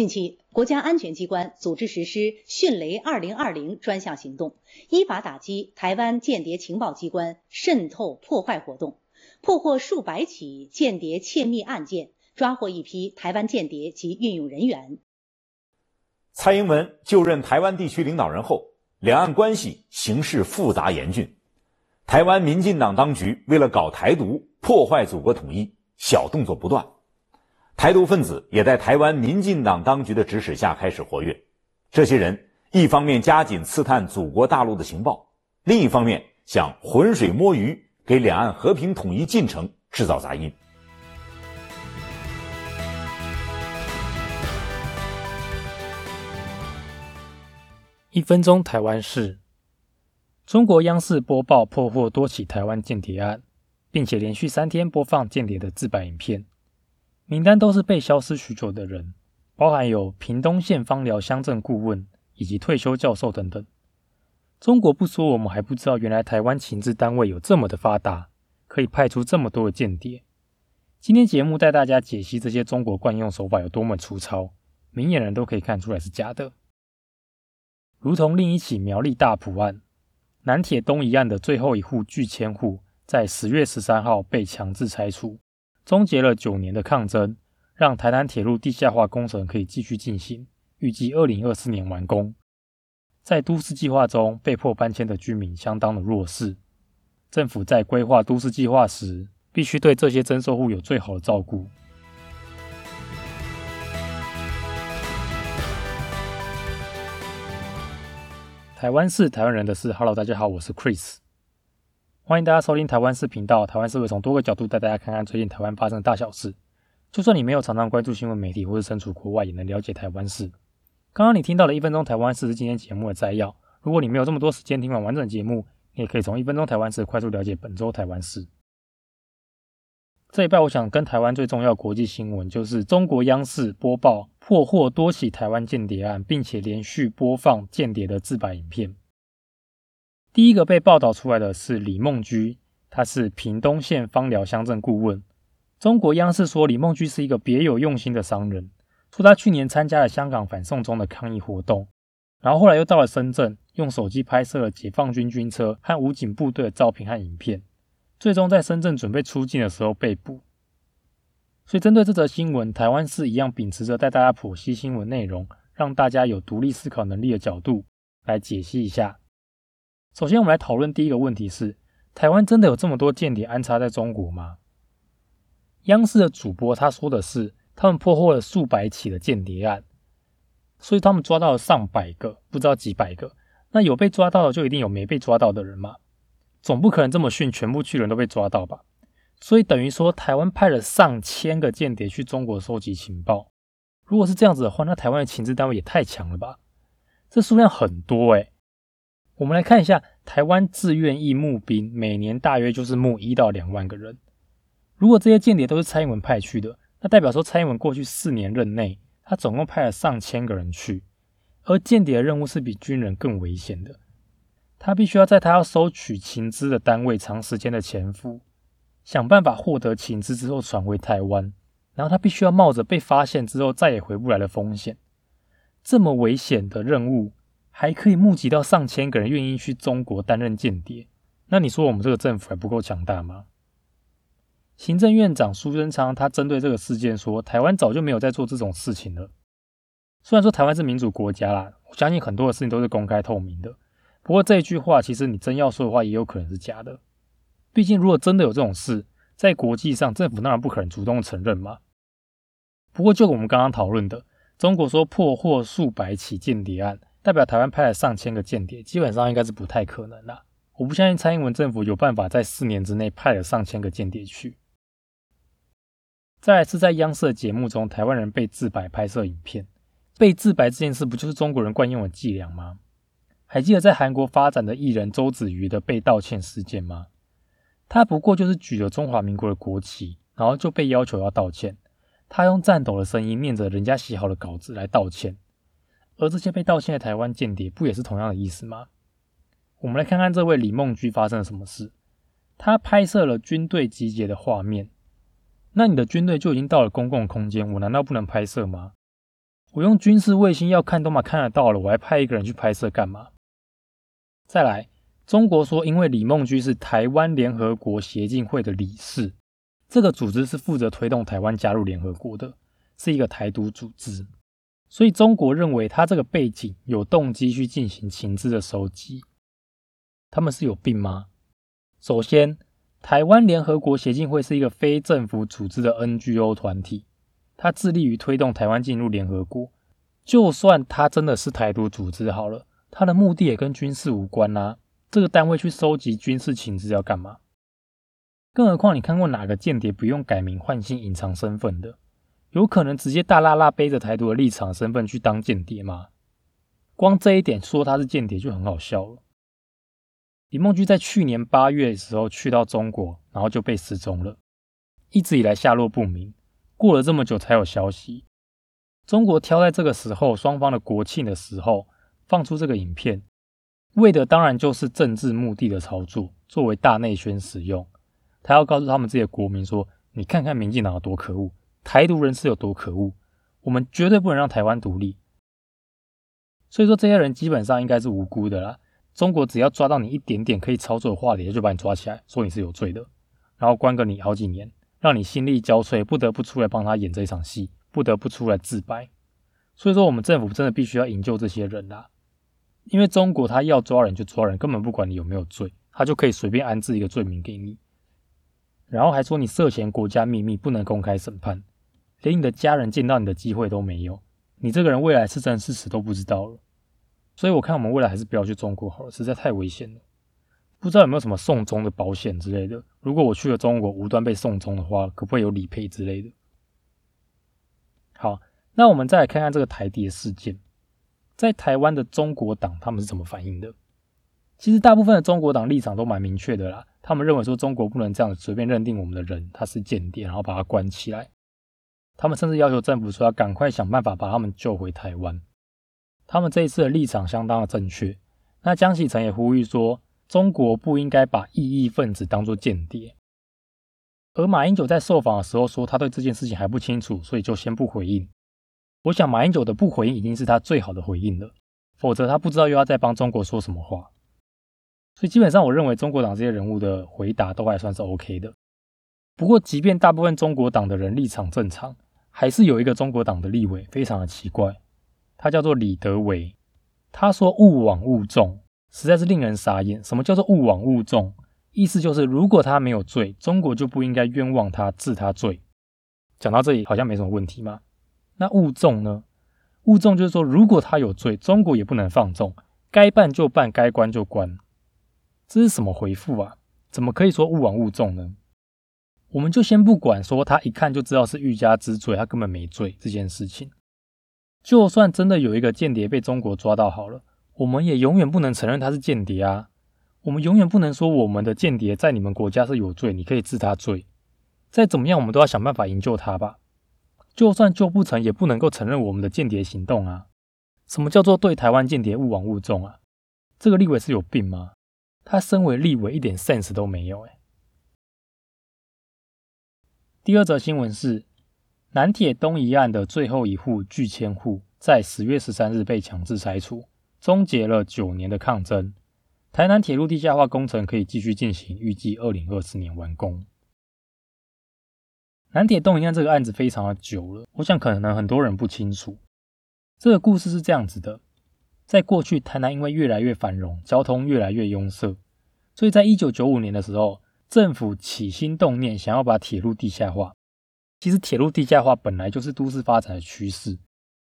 近期，国家安全机关组织实施“迅雷二零二零”专项行动，依法打击台湾间谍情报机关渗透破坏活动，破获数百起间谍窃密案件，抓获一批台湾间谍及运用人员。蔡英文就任台湾地区领导人后，两岸关系形势复杂严峻，台湾民进党当局为了搞台独、破坏祖国统一，小动作不断。台独分子也在台湾民进党当局的指使下开始活跃。这些人一方面加紧刺探祖国大陆的情报，另一方面想浑水摸鱼，给两岸和平统一进程制造杂音。一分钟台湾事：中国央视播报破获多起台湾间谍案，并且连续三天播放间谍的自白影片。名单都是被消失许久的人，包含有屏东县芳寮乡镇顾问以及退休教授等等。中国不说，我们还不知道，原来台湾情治单位有这么的发达，可以派出这么多的间谍。今天节目带大家解析这些中国惯用手法有多么粗糙，明眼人都可以看出来是假的。如同另一起苗栗大埔案，南铁东一案的最后一户拒迁户，在十月十三号被强制拆除。终结了九年的抗争，让台南铁路地下化工程可以继续进行，预计二零二四年完工。在都市计划中被迫搬迁的居民相当的弱势，政府在规划都市计划时，必须对这些征收户有最好的照顾。台湾是台湾人的事，Hello，大家好，我是 Chris。欢迎大家收听台湾视频道。台湾是会从多个角度带大家看看最近台湾发生的大小事。就算你没有常常关注新闻媒体，或是身处国外，也能了解台湾事。刚刚你听到的一分钟台湾事是今天节目的摘要。如果你没有这么多时间听完完整节目，你也可以从一分钟台湾事快速了解本周台湾事。这一拜，我想跟台湾最重要国际新闻就是中国央视播报破获多起台湾间谍案，并且连续播放间谍的自白影片。第一个被报道出来的是李梦居，他是屏东县芳寮乡镇顾问。中国央视说李梦居是一个别有用心的商人，说他去年参加了香港反送中的抗议活动，然后后来又到了深圳，用手机拍摄了解放军军车和武警部队的照片和影片，最终在深圳准备出境的时候被捕。所以针对这则新闻，台湾是一样秉持着带大家剖析新闻内容，让大家有独立思考能力的角度来解析一下。首先，我们来讨论第一个问题是：台湾真的有这么多间谍安插在中国吗？央视的主播他说的是，他们破获了数百起的间谍案，所以他们抓到了上百个，不知道几百个。那有被抓到的，就一定有没被抓到的人吗？总不可能这么逊，全部去人都被抓到吧？所以等于说，台湾派了上千个间谍去中国收集情报。如果是这样子的话，那台湾的情治单位也太强了吧？这数量很多诶。我们来看一下，台湾自愿役募兵每年大约就是募一到两万个人。如果这些间谍都是蔡英文派去的，那代表说蔡英文过去四年任内，他总共派了上千个人去。而间谍的任务是比军人更危险的，他必须要在他要收取情资的单位长时间的潜伏，想办法获得情资之后传回台湾，然后他必须要冒着被发现之后再也回不来的风险。这么危险的任务。还可以募集到上千个人愿意去中国担任间谍，那你说我们这个政府还不够强大吗？行政院长苏贞昌他针对这个事件说，台湾早就没有在做这种事情了。虽然说台湾是民主国家啦，我相信很多的事情都是公开透明的。不过这句话，其实你真要说的话，也有可能是假的。毕竟如果真的有这种事，在国际上政府当然不可能主动承认嘛。不过就我们刚刚讨论的，中国说破获数百起间谍案。代表台湾派了上千个间谍，基本上应该是不太可能的。我不相信蔡英文政府有办法在四年之内派了上千个间谍去。再来是在央视的节目中，台湾人被自白拍摄影片，被自白这件事不就是中国人惯用的伎俩吗？还记得在韩国发展的艺人周子瑜的被道歉事件吗？他不过就是举了中华民国的国旗，然后就被要求要道歉。他用颤抖的声音念着人家写好的稿子来道歉。而这些被道歉的台湾间谍，不也是同样的意思吗？我们来看看这位李梦居发生了什么事。他拍摄了军队集结的画面。那你的军队就已经到了公共空间，我难道不能拍摄吗？我用军事卫星要看都嘛看得到了，我还派一个人去拍摄干嘛？再来，中国说因为李梦居是台湾联合国协进会的理事，这个组织是负责推动台湾加入联合国的，是一个台独组织，所以中国认为他这个背景有动机去进行情资的收集。他们是有病吗？首先，台湾联合国协进会是一个非政府组织的 NGO 团体，它致力于推动台湾进入联合国。就算它真的是台独组织好了，它的目的也跟军事无关啊。这个单位去收集军事情资要干嘛？更何况，你看过哪个间谍不用改名换姓隐藏身份的？有可能直接大拉拉背着台独的立场身份去当间谍吗？光这一点说他是间谍就很好笑了。李梦居在去年八月的时候去到中国，然后就被失踪了，一直以来下落不明。过了这么久才有消息，中国挑在这个时候，双方的国庆的时候放出这个影片，为的当然就是政治目的的操作，作为大内宣使用。他要告诉他们这些国民说：“你看看民进党有多可恶，台独人士有多可恶，我们绝对不能让台湾独立。”所以说，这些人基本上应该是无辜的啦。中国只要抓到你一点点可以操作的话题，就把你抓起来，说你是有罪的，然后关个你好几年，让你心力交瘁，不得不出来帮他演这一场戏，不得不出来自白。所以说，我们政府真的必须要营救这些人啦，因为中国他要抓人就抓人，根本不管你有没有罪，他就可以随便安置一个罪名给你，然后还说你涉嫌国家秘密，不能公开审判，连你的家人见到你的机会都没有，你这个人未来是真是死都不知道了。所以我看我们未来还是不要去中国好了，实在太危险了。不知道有没有什么送终的保险之类的？如果我去了中国无端被送终的话，可不会有理赔之类的？好，那我们再来看看这个台谍事件，在台湾的中国党他们是怎么反应的？其实大部分的中国党立场都蛮明确的啦，他们认为说中国不能这样随便认定我们的人他是间谍，然后把他关起来。他们甚至要求政府说要赶快想办法把他们救回台湾。他们这一次的立场相当的正确。那江启臣也呼吁说，中国不应该把异议分子当作间谍。而马英九在受访的时候说，他对这件事情还不清楚，所以就先不回应。我想马英九的不回应已经是他最好的回应了，否则他不知道又要再帮中国说什么话。所以基本上，我认为中国党这些人物的回答都还算是 OK 的。不过，即便大部分中国党的人立场正常，还是有一个中国党的立委非常的奇怪。他叫做李德维，他说“勿枉勿重”，实在是令人傻眼。什么叫做“勿枉勿重”？意思就是，如果他没有罪，中国就不应该冤枉他、治他罪。讲到这里，好像没什么问题吗？那“勿重”呢？“勿重”就是说，如果他有罪，中国也不能放纵，该办就办，该关就关。这是什么回复啊？怎么可以说“勿枉勿重”呢？我们就先不管说他一看就知道是欲加之罪，他根本没罪这件事情。就算真的有一个间谍被中国抓到好了，我们也永远不能承认他是间谍啊！我们永远不能说我们的间谍在你们国家是有罪，你可以治他罪。再怎么样，我们都要想办法营救他吧。就算救不成，也不能够承认我们的间谍行动啊！什么叫做对台湾间谍勿往勿重啊？这个立委是有病吗？他身为立委一点 sense 都没有哎。第二则新闻是。南铁东一案的最后一户拒迁户，在十月十三日被强制拆除，终结了九年的抗争。台南铁路地下化工程可以继续进行，预计二零二四年完工。南铁东一案这个案子非常的久了，我想可能很多人不清楚。这个故事是这样子的：在过去，台南因为越来越繁荣，交通越来越拥塞，所以在一九九五年的时候，政府起心动念，想要把铁路地下化。其实铁路地下化本来就是都市发展的趋势，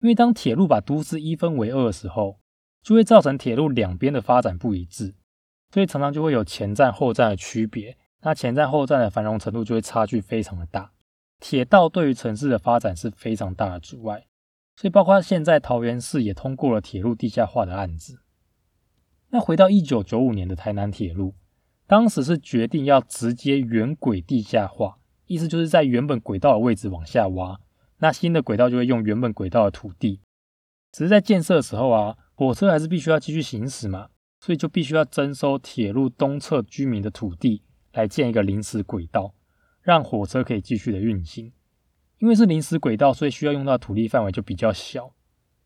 因为当铁路把都市一分为二的时候，就会造成铁路两边的发展不一致，所以常常就会有前站后站的区别，那前站后站的繁荣程度就会差距非常的大。铁道对于城市的发展是非常大的阻碍，所以包括现在桃园市也通过了铁路地下化的案子。那回到一九九五年的台南铁路，当时是决定要直接原轨地下化。意思就是在原本轨道的位置往下挖，那新的轨道就会用原本轨道的土地。只是在建设的时候啊，火车还是必须要继续行驶嘛，所以就必须要征收铁路东侧居民的土地来建一个临时轨道，让火车可以继续的运行。因为是临时轨道，所以需要用到土地范围就比较小，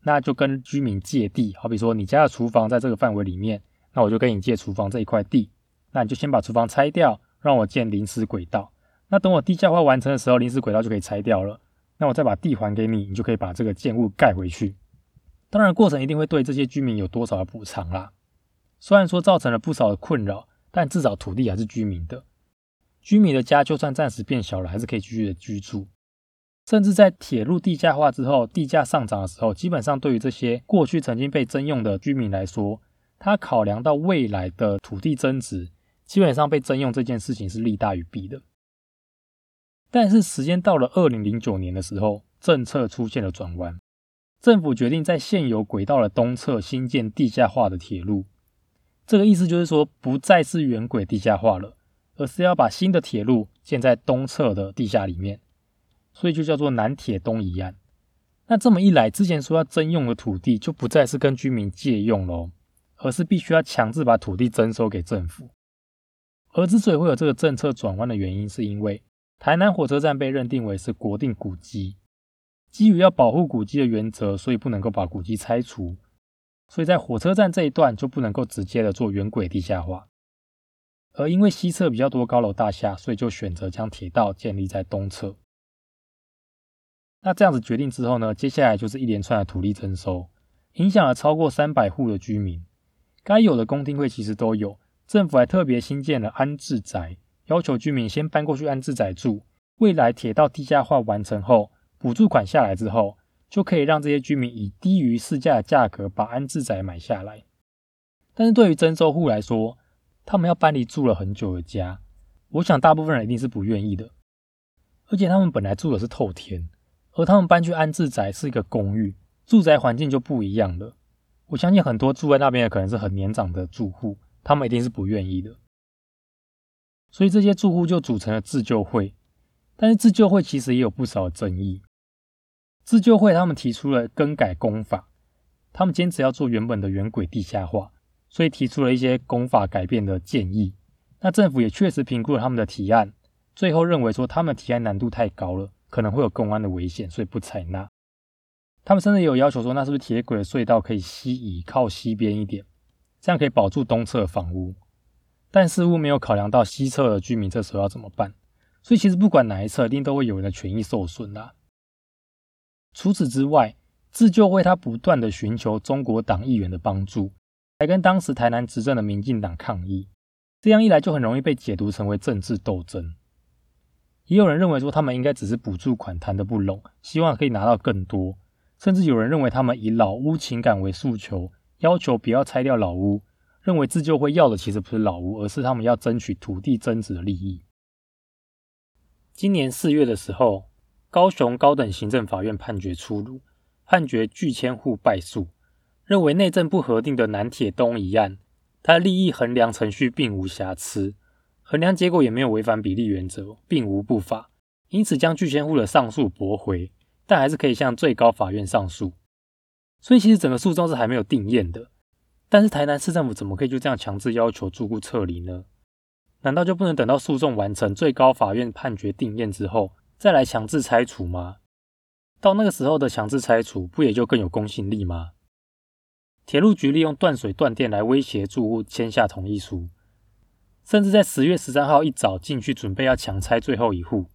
那就跟居民借地，好比说你家的厨房在这个范围里面，那我就跟你借厨房这一块地，那你就先把厨房拆掉，让我建临时轨道。那等我地下化完成的时候，临时轨道就可以拆掉了。那我再把地还给你，你就可以把这个建物盖回去。当然，过程一定会对这些居民有多少的补偿啦。虽然说造成了不少的困扰，但至少土地还是居民的。居民的家就算暂时变小了，还是可以继续的居住。甚至在铁路地价化之后，地价上涨的时候，基本上对于这些过去曾经被征用的居民来说，他考量到未来的土地增值，基本上被征用这件事情是利大于弊的。但是时间到了二零零九年的时候，政策出现了转弯，政府决定在现有轨道的东侧新建地下化的铁路。这个意思就是说，不再是原轨地下化了，而是要把新的铁路建在东侧的地下里面，所以就叫做南铁东移案。那这么一来，之前说要征用的土地就不再是跟居民借用喽，而是必须要强制把土地征收给政府。而之所以会有这个政策转弯的原因，是因为台南火车站被认定为是国定古迹，基于要保护古迹的原则，所以不能够把古迹拆除，所以在火车站这一段就不能够直接的做原轨地下化。而因为西侧比较多高楼大厦，所以就选择将铁道建立在东侧。那这样子决定之后呢，接下来就是一连串的土地征收，影响了超过三百户的居民，该有的公听会其实都有，政府还特别新建了安置宅。要求居民先搬过去安置宅住，未来铁道地下化完成后，补助款下来之后，就可以让这些居民以低于市价的价格把安置宅买下来。但是对于征收户来说，他们要搬离住了很久的家，我想大部分人一定是不愿意的。而且他们本来住的是透天，而他们搬去安置宅是一个公寓，住宅环境就不一样了。我相信很多住在那边的可能是很年长的住户，他们一定是不愿意的。所以这些住户就组成了自救会，但是自救会其实也有不少争议。自救会他们提出了更改工法，他们坚持要做原本的原轨地下化，所以提出了一些工法改变的建议。那政府也确实评估了他们的提案，最后认为说他们提案难度太高了，可能会有公安的危险，所以不采纳。他们甚至有要求说，那是不是铁轨的隧道可以西移靠西边一点，这样可以保住东侧房屋。但似乎没有考量到西侧的居民这时候要怎么办，所以其实不管哪一侧，一定都会有人的权益受损啦。除此之外，自救会他不断的寻求中国党议员的帮助，来跟当时台南执政的民进党抗议，这样一来就很容易被解读成为政治斗争。也有人认为说他们应该只是补助款谈得不拢，希望可以拿到更多，甚至有人认为他们以老屋情感为诉求，要求不要拆掉老屋。认为自救会要的其实不是老屋，而是他们要争取土地增值的利益。今年四月的时候，高雄高等行政法院判决出炉，判决拒迁户败诉，认为内政部核定的南铁东一案，它的利益衡量程序并无瑕疵，衡量结果也没有违反比例原则，并无不法，因此将拒迁户的上诉驳回，但还是可以向最高法院上诉。所以其实整个诉讼是还没有定验的。但是台南市政府怎么可以就这样强制要求住户撤离呢？难道就不能等到诉讼完成、最高法院判决定验之后再来强制拆除吗？到那个时候的强制拆除，不也就更有公信力吗？铁路局利用断水断电来威胁住户签下同意书，甚至在十月十三号一早进去准备要强拆最后一户，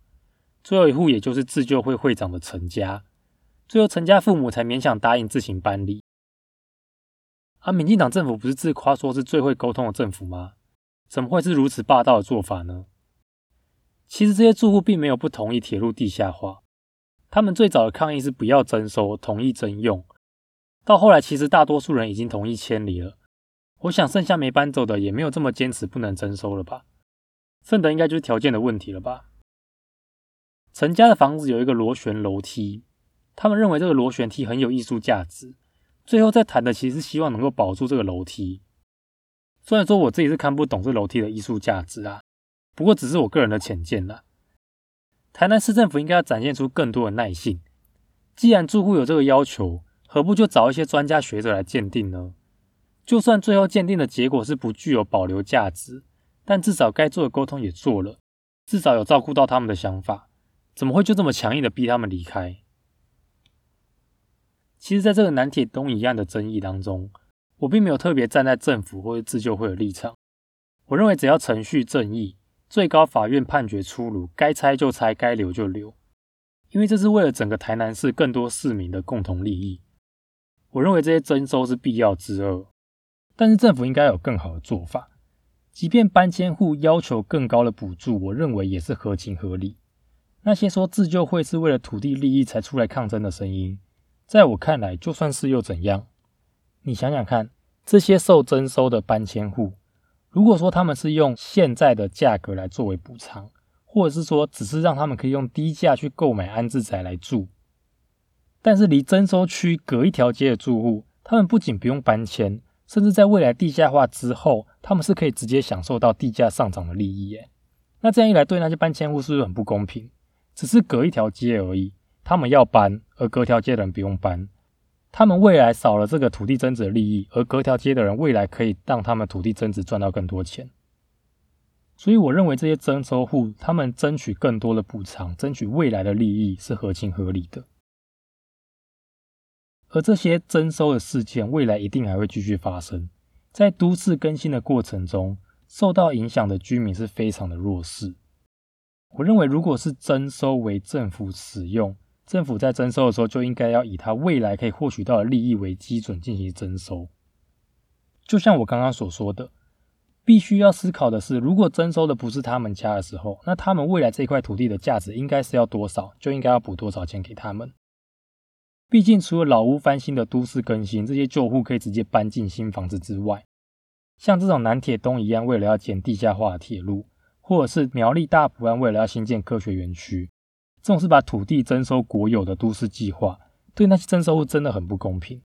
最后一户也就是自救会会长的陈家，最后陈家父母才勉强答应自行搬离。啊！民进党政府不是自夸说是最会沟通的政府吗？怎么会是如此霸道的做法呢？其实这些住户并没有不同意铁路地下化，他们最早的抗议是不要征收，同意征用。到后来，其实大多数人已经同意迁离了。我想剩下没搬走的也没有这么坚持不能征收了吧？剩的应该就是条件的问题了吧？陈家的房子有一个螺旋楼梯，他们认为这个螺旋梯很有艺术价值。最后在谈的其实是希望能够保住这个楼梯。虽然说我自己是看不懂这楼梯的艺术价值啊，不过只是我个人的浅见啦。台南市政府应该要展现出更多的耐性。既然住户有这个要求，何不就找一些专家学者来鉴定呢？就算最后鉴定的结果是不具有保留价值，但至少该做的沟通也做了，至少有照顾到他们的想法。怎么会就这么强硬的逼他们离开？其实，在这个南铁东移案的争议当中，我并没有特别站在政府或者自救会的立场。我认为，只要程序正义，最高法院判决出炉，该拆就拆，该留就留，因为这是为了整个台南市更多市民的共同利益。我认为这些征收是必要之恶，但是政府应该有更好的做法。即便搬迁户要求更高的补助，我认为也是合情合理。那些说自救会是为了土地利益才出来抗争的声音，在我看来，就算是又怎样？你想想看，这些受征收的搬迁户。如果说他们是用现在的价格来作为补偿，或者是说只是让他们可以用低价去购买安置宅来住，但是离征收区隔一条街的住户，他们不仅不用搬迁，甚至在未来地下化之后，他们是可以直接享受到地价上涨的利益耶。那这样一来，对那些搬迁户是不是很不公平？只是隔一条街而已，他们要搬，而隔条街的人不用搬。他们未来少了这个土地增值的利益，而隔条街的人未来可以让他们土地增值赚到更多钱。所以我认为这些征收户他们争取更多的补偿，争取未来的利益是合情合理的。而这些征收的事件未来一定还会继续发生，在都市更新的过程中，受到影响的居民是非常的弱势。我认为，如果是征收为政府使用。政府在征收的时候，就应该要以他未来可以获取到的利益为基准进行征收。就像我刚刚所说的，必须要思考的是，如果征收的不是他们家的时候，那他们未来这块土地的价值应该是要多少，就应该要补多少钱给他们。毕竟，除了老屋翻新的都市更新，这些旧户可以直接搬进新房子之外，像这种南铁东一样，为了要建地下化的铁路，或者是苗栗大埔湾为了要新建科学园区。这种是把土地征收国有的都市计划，对那些征收户真的很不公平。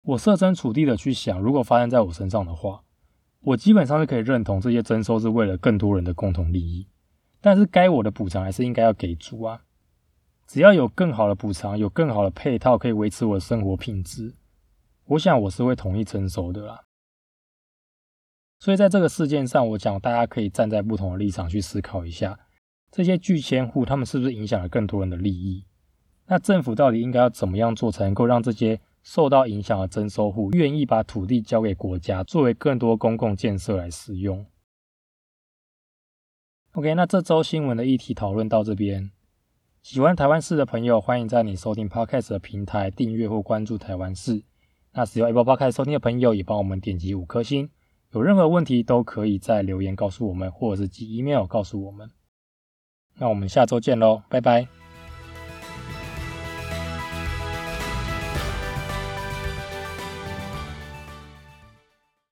我设身处地的去想，如果发生在我身上的话，我基本上是可以认同这些征收是为了更多人的共同利益。但是该我的补偿还是应该要给足啊！只要有更好的补偿，有更好的配套可以维持我的生活品质，我想我是会同意征收的啦。所以在这个事件上，我讲大家可以站在不同的立场去思考一下。这些拒迁户，他们是不是影响了更多人的利益？那政府到底应该要怎么样做，才能够让这些受到影响的征收户愿意把土地交给国家，作为更多公共建设来使用？OK，那这周新闻的议题讨论到这边。喜欢台湾事的朋友，欢迎在你收听 Podcast 的平台订阅或关注台湾事。那使用 Apple Podcast 收听的朋友，也帮我们点击五颗星。有任何问题都可以在留言告诉我们，或者是寄 email 告诉我们。那我们下周见喽，拜拜。